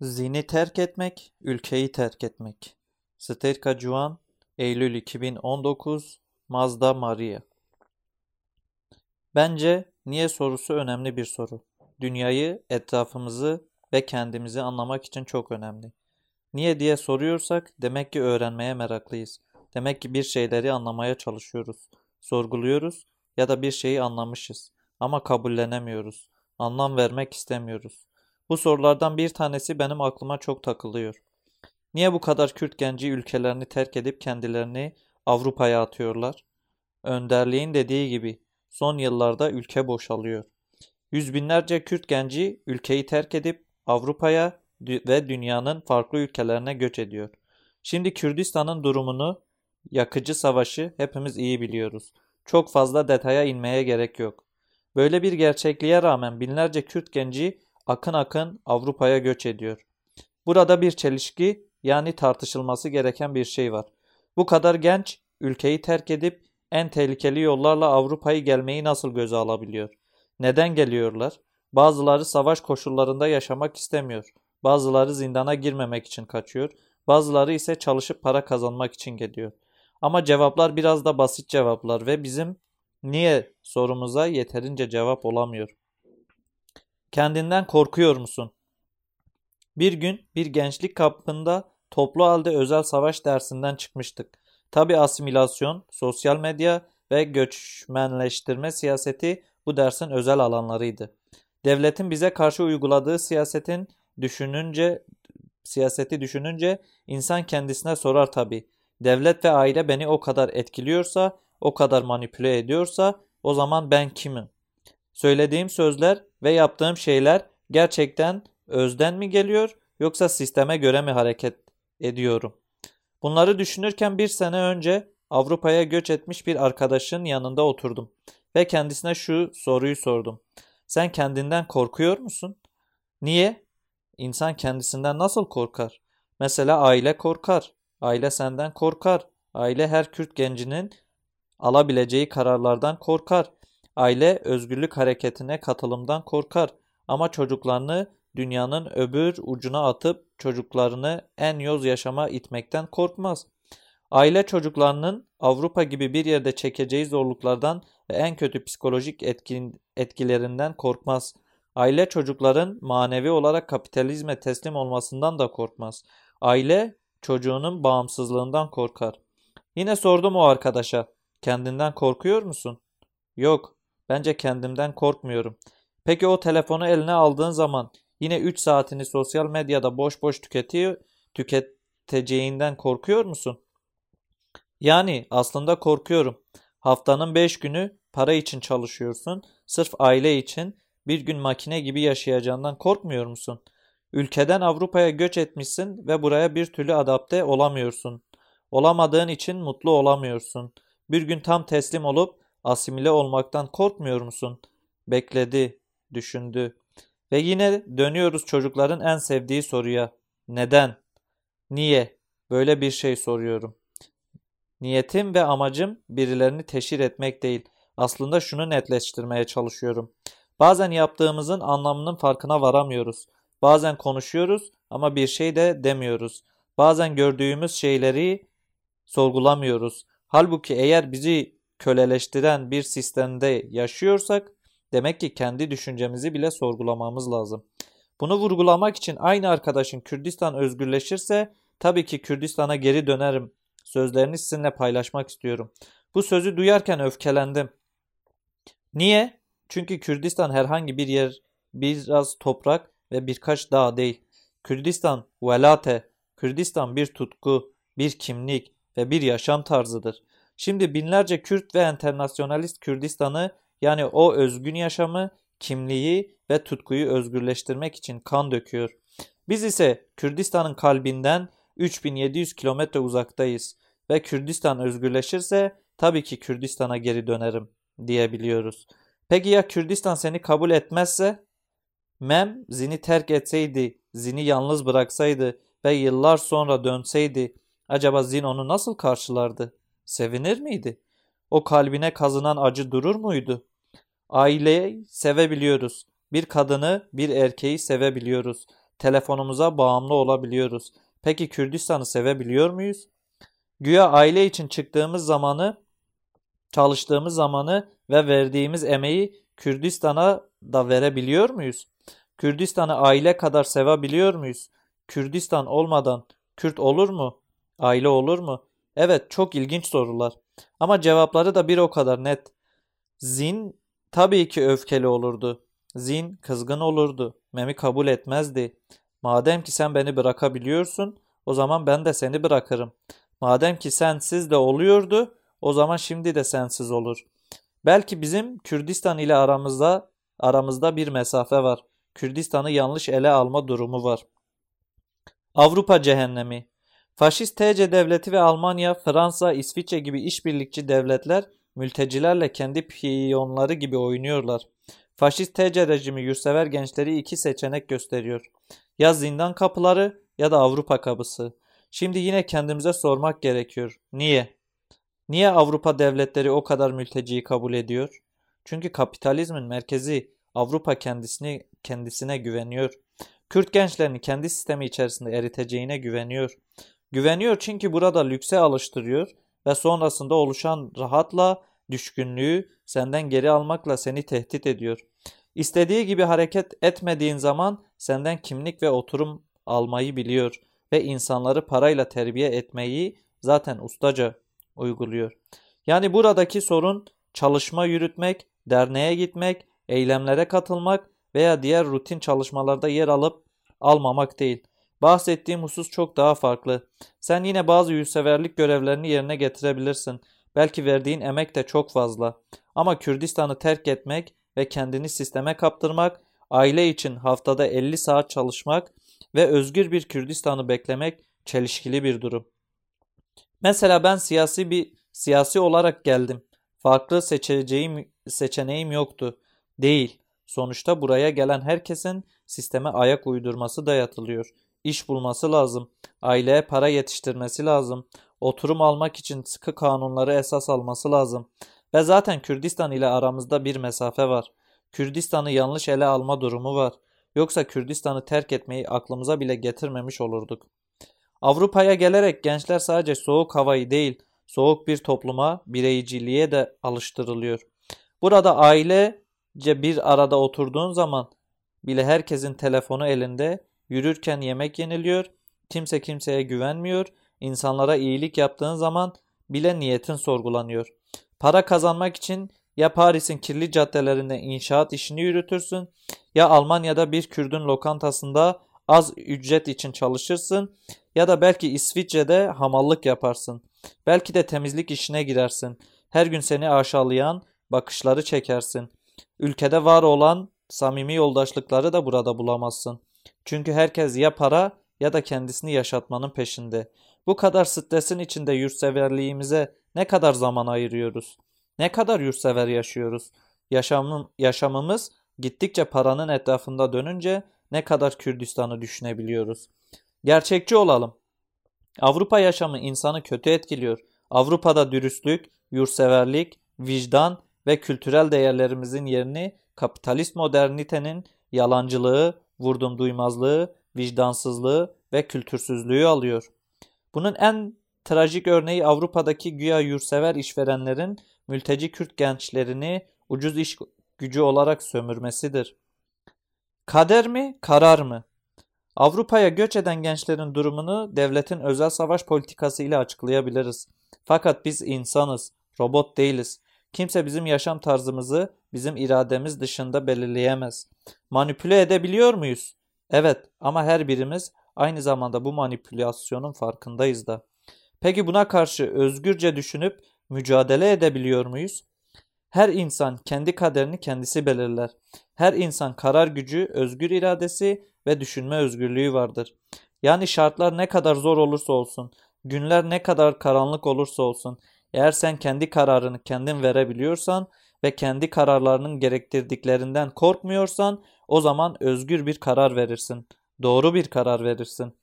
Zini terk etmek, ülkeyi terk etmek. Sterka Juan, Eylül 2019, Mazda Maria. Bence niye sorusu önemli bir soru. Dünyayı, etrafımızı ve kendimizi anlamak için çok önemli. Niye diye soruyorsak demek ki öğrenmeye meraklıyız. Demek ki bir şeyleri anlamaya çalışıyoruz. Sorguluyoruz ya da bir şeyi anlamışız ama kabullenemiyoruz. Anlam vermek istemiyoruz. Bu sorulardan bir tanesi benim aklıma çok takılıyor. Niye bu kadar Kürt genci ülkelerini terk edip kendilerini Avrupa'ya atıyorlar? Önderliğin dediği gibi son yıllarda ülke boşalıyor. Yüz binlerce Kürt genci ülkeyi terk edip Avrupa'ya ve dünyanın farklı ülkelerine göç ediyor. Şimdi Kürdistan'ın durumunu, yakıcı savaşı hepimiz iyi biliyoruz. Çok fazla detaya inmeye gerek yok. Böyle bir gerçekliğe rağmen binlerce Kürt genci akın akın Avrupa'ya göç ediyor. Burada bir çelişki yani tartışılması gereken bir şey var. Bu kadar genç ülkeyi terk edip en tehlikeli yollarla Avrupa'yı gelmeyi nasıl göze alabiliyor? Neden geliyorlar? Bazıları savaş koşullarında yaşamak istemiyor. Bazıları zindana girmemek için kaçıyor. Bazıları ise çalışıp para kazanmak için geliyor. Ama cevaplar biraz da basit cevaplar ve bizim niye sorumuza yeterince cevap olamıyor. Kendinden korkuyor musun? Bir gün bir gençlik kampında toplu halde özel savaş dersinden çıkmıştık. Tabi asimilasyon, sosyal medya ve göçmenleştirme siyaseti bu dersin özel alanlarıydı. Devletin bize karşı uyguladığı siyasetin düşününce siyaseti düşününce insan kendisine sorar tabi. Devlet ve aile beni o kadar etkiliyorsa, o kadar manipüle ediyorsa o zaman ben kimim? Söylediğim sözler ve yaptığım şeyler gerçekten özden mi geliyor yoksa sisteme göre mi hareket ediyorum? Bunları düşünürken bir sene önce Avrupa'ya göç etmiş bir arkadaşın yanında oturdum ve kendisine şu soruyu sordum. Sen kendinden korkuyor musun? Niye? İnsan kendisinden nasıl korkar? Mesela aile korkar. Aile senden korkar. Aile her Kürt gencinin alabileceği kararlardan korkar. Aile özgürlük hareketine katılımdan korkar ama çocuklarını dünyanın öbür ucuna atıp çocuklarını en yoz yaşama itmekten korkmaz. Aile çocuklarının Avrupa gibi bir yerde çekeceği zorluklardan ve en kötü psikolojik etkin, etkilerinden korkmaz. Aile çocukların manevi olarak kapitalizme teslim olmasından da korkmaz. Aile çocuğunun bağımsızlığından korkar. Yine sordum o arkadaşa, kendinden korkuyor musun? Yok, Bence kendimden korkmuyorum. Peki o telefonu eline aldığın zaman yine 3 saatini sosyal medyada boş boş tüketiyor, tüketeceğinden korkuyor musun? Yani aslında korkuyorum. Haftanın 5 günü para için çalışıyorsun. Sırf aile için bir gün makine gibi yaşayacağından korkmuyor musun? Ülkeden Avrupa'ya göç etmişsin ve buraya bir türlü adapte olamıyorsun. Olamadığın için mutlu olamıyorsun. Bir gün tam teslim olup Asimile olmaktan korkmuyor musun? Bekledi, düşündü. Ve yine dönüyoruz çocukların en sevdiği soruya. Neden? Niye? Böyle bir şey soruyorum. Niyetim ve amacım birilerini teşhir etmek değil. Aslında şunu netleştirmeye çalışıyorum. Bazen yaptığımızın anlamının farkına varamıyoruz. Bazen konuşuyoruz ama bir şey de demiyoruz. Bazen gördüğümüz şeyleri sorgulamıyoruz. Halbuki eğer bizi köleleştiren bir sistemde yaşıyorsak demek ki kendi düşüncemizi bile sorgulamamız lazım. Bunu vurgulamak için aynı arkadaşın Kürdistan özgürleşirse tabii ki Kürdistan'a geri dönerim sözlerini sizinle paylaşmak istiyorum. Bu sözü duyarken öfkelendim. Niye? Çünkü Kürdistan herhangi bir yer, biraz toprak ve birkaç dağ değil. Kürdistan velate, Kürdistan bir tutku, bir kimlik ve bir yaşam tarzıdır. Şimdi binlerce Kürt ve enternasyonalist Kürdistan'ı yani o özgün yaşamı, kimliği ve tutkuyu özgürleştirmek için kan döküyor. Biz ise Kürdistan'ın kalbinden 3700 kilometre uzaktayız ve Kürdistan özgürleşirse tabii ki Kürdistan'a geri dönerim diyebiliyoruz. Peki ya Kürdistan seni kabul etmezse? Mem Zin'i terk etseydi, Zin'i yalnız bıraksaydı ve yıllar sonra dönseydi acaba Zin onu nasıl karşılardı? Sevinir miydi? O kalbine kazınan acı durur muydu? Aileyi sevebiliyoruz. Bir kadını, bir erkeği sevebiliyoruz. telefonumuza bağımlı olabiliyoruz. Peki Kürdistan'ı sevebiliyor muyuz? Güya aile için çıktığımız zamanı, çalıştığımız zamanı ve verdiğimiz emeği Kürdistan'a da verebiliyor muyuz? Kürdistan'ı aile kadar sevebiliyor muyuz? Kürdistan olmadan Kürt olur mu? Aile olur mu? Evet, çok ilginç sorular. Ama cevapları da bir o kadar net. Zin tabii ki öfkeli olurdu. Zin kızgın olurdu. Memi kabul etmezdi. Madem ki sen beni bırakabiliyorsun, o zaman ben de seni bırakırım. Madem ki sensiz de oluyordu, o zaman şimdi de sensiz olur. Belki bizim Kürdistan ile aramızda aramızda bir mesafe var. Kürdistan'ı yanlış ele alma durumu var. Avrupa cehennemi. Faşist TC devleti ve Almanya, Fransa, İsviçre gibi işbirlikçi devletler mültecilerle kendi piyonları gibi oynuyorlar. Faşist TC rejimi yurtsever gençleri iki seçenek gösteriyor. Ya zindan kapıları ya da Avrupa kapısı. Şimdi yine kendimize sormak gerekiyor. Niye? Niye Avrupa devletleri o kadar mülteciyi kabul ediyor? Çünkü kapitalizmin merkezi Avrupa kendisini kendisine güveniyor. Kürt gençlerini kendi sistemi içerisinde eriteceğine güveniyor. Güveniyor çünkü burada lükse alıştırıyor ve sonrasında oluşan rahatla düşkünlüğü senden geri almakla seni tehdit ediyor. İstediği gibi hareket etmediğin zaman senden kimlik ve oturum almayı biliyor ve insanları parayla terbiye etmeyi zaten ustaca uyguluyor. Yani buradaki sorun çalışma yürütmek, derneğe gitmek, eylemlere katılmak veya diğer rutin çalışmalarda yer alıp almamak değil. Bahsettiğim husus çok daha farklı. Sen yine bazı yüzseverlik görevlerini yerine getirebilirsin. Belki verdiğin emek de çok fazla. Ama Kürdistan'ı terk etmek ve kendini sisteme kaptırmak, aile için haftada 50 saat çalışmak ve özgür bir Kürdistan'ı beklemek çelişkili bir durum. Mesela ben siyasi bir siyasi olarak geldim. Farklı seçeceğim seçeneğim yoktu. Değil. Sonuçta buraya gelen herkesin sisteme ayak uydurması dayatılıyor. İş bulması lazım. Aileye para yetiştirmesi lazım. Oturum almak için sıkı kanunları esas alması lazım. Ve zaten Kürdistan ile aramızda bir mesafe var. Kürdistan'ı yanlış ele alma durumu var. Yoksa Kürdistan'ı terk etmeyi aklımıza bile getirmemiş olurduk. Avrupa'ya gelerek gençler sadece soğuk havayı değil, soğuk bir topluma, bireyciliğe de alıştırılıyor. Burada ailece bir arada oturduğun zaman bile herkesin telefonu elinde, yürürken yemek yeniliyor, kimse kimseye güvenmiyor, insanlara iyilik yaptığın zaman bile niyetin sorgulanıyor. Para kazanmak için ya Paris'in kirli caddelerinde inşaat işini yürütürsün ya Almanya'da bir Kürdün lokantasında az ücret için çalışırsın ya da belki İsviçre'de hamallık yaparsın. Belki de temizlik işine girersin. Her gün seni aşağılayan bakışları çekersin. Ülkede var olan samimi yoldaşlıkları da burada bulamazsın. Çünkü herkes ya para ya da kendisini yaşatmanın peşinde. Bu kadar stresin içinde yurtseverliğimize ne kadar zaman ayırıyoruz? Ne kadar yurtsever yaşıyoruz? Yaşamım, yaşamımız gittikçe paranın etrafında dönünce ne kadar Kürdistan'ı düşünebiliyoruz? Gerçekçi olalım. Avrupa yaşamı insanı kötü etkiliyor. Avrupa'da dürüstlük, yurtseverlik, vicdan ve kültürel değerlerimizin yerini kapitalist modernitenin yalancılığı, vurdum duymazlığı, vicdansızlığı ve kültürsüzlüğü alıyor. Bunun en trajik örneği Avrupa'daki güya yurtsever işverenlerin mülteci Kürt gençlerini ucuz iş gücü olarak sömürmesidir. Kader mi, karar mı? Avrupa'ya göç eden gençlerin durumunu devletin özel savaş politikası ile açıklayabiliriz. Fakat biz insanız, robot değiliz. Kimse bizim yaşam tarzımızı bizim irademiz dışında belirleyemez. Manipüle edebiliyor muyuz? Evet ama her birimiz aynı zamanda bu manipülasyonun farkındayız da. Peki buna karşı özgürce düşünüp mücadele edebiliyor muyuz? Her insan kendi kaderini kendisi belirler. Her insan karar gücü, özgür iradesi ve düşünme özgürlüğü vardır. Yani şartlar ne kadar zor olursa olsun, günler ne kadar karanlık olursa olsun, eğer sen kendi kararını kendin verebiliyorsan ve kendi kararlarının gerektirdiklerinden korkmuyorsan o zaman özgür bir karar verirsin. Doğru bir karar verirsin.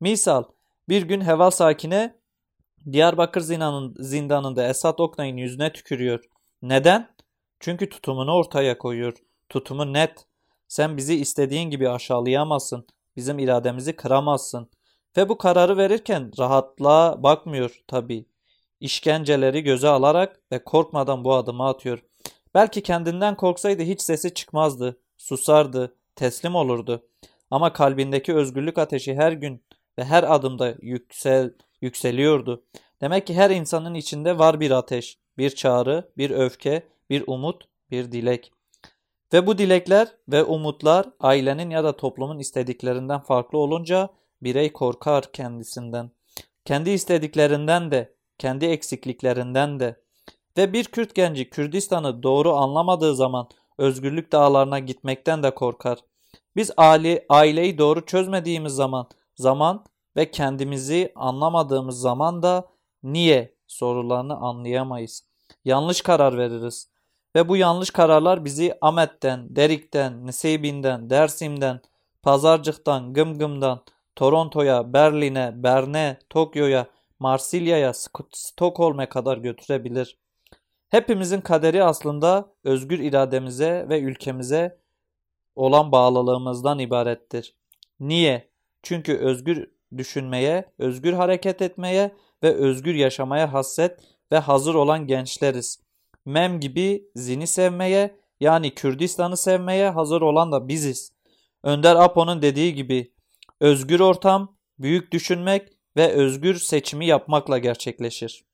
Misal bir gün Heval Sakine Diyarbakır zindanında Esat Oknay'ın yüzüne tükürüyor. Neden? Çünkü tutumunu ortaya koyuyor. Tutumu net. Sen bizi istediğin gibi aşağılayamazsın. bizim irademizi kıramazsın. Ve bu kararı verirken rahatlığa bakmıyor tabii. İşkenceleri göze alarak ve korkmadan bu adımı atıyor. Belki kendinden korksaydı hiç sesi çıkmazdı, susardı, teslim olurdu. Ama kalbindeki özgürlük ateşi her gün ve her adımda yüksel, yükseliyordu. Demek ki her insanın içinde var bir ateş, bir çağrı, bir öfke, bir umut, bir dilek. Ve bu dilekler ve umutlar ailenin ya da toplumun istediklerinden farklı olunca birey korkar kendisinden. Kendi istediklerinden de, kendi eksikliklerinden de. Ve bir Kürt genci Kürdistan'ı doğru anlamadığı zaman özgürlük dağlarına gitmekten de korkar. Biz aile, aileyi doğru çözmediğimiz zaman, zaman ve kendimizi anlamadığımız zaman da niye sorularını anlayamayız. Yanlış karar veririz. Ve bu yanlış kararlar bizi Ahmet'ten, Derik'ten, Niseybi'nden, Dersim'den, Pazarcık'tan, Gımgım'dan, Toronto'ya, Berlin'e, Bern'e, Tokyo'ya, Marsilya'ya, Stockholm'e kadar götürebilir. Hepimizin kaderi aslında özgür irademize ve ülkemize olan bağlılığımızdan ibarettir. Niye? Çünkü özgür düşünmeye, özgür hareket etmeye ve özgür yaşamaya hasret ve hazır olan gençleriz. Mem gibi Zin'i sevmeye yani Kürdistan'ı sevmeye hazır olan da biziz. Önder Apo'nun dediği gibi özgür ortam, büyük düşünmek ve özgür seçimi yapmakla gerçekleşir.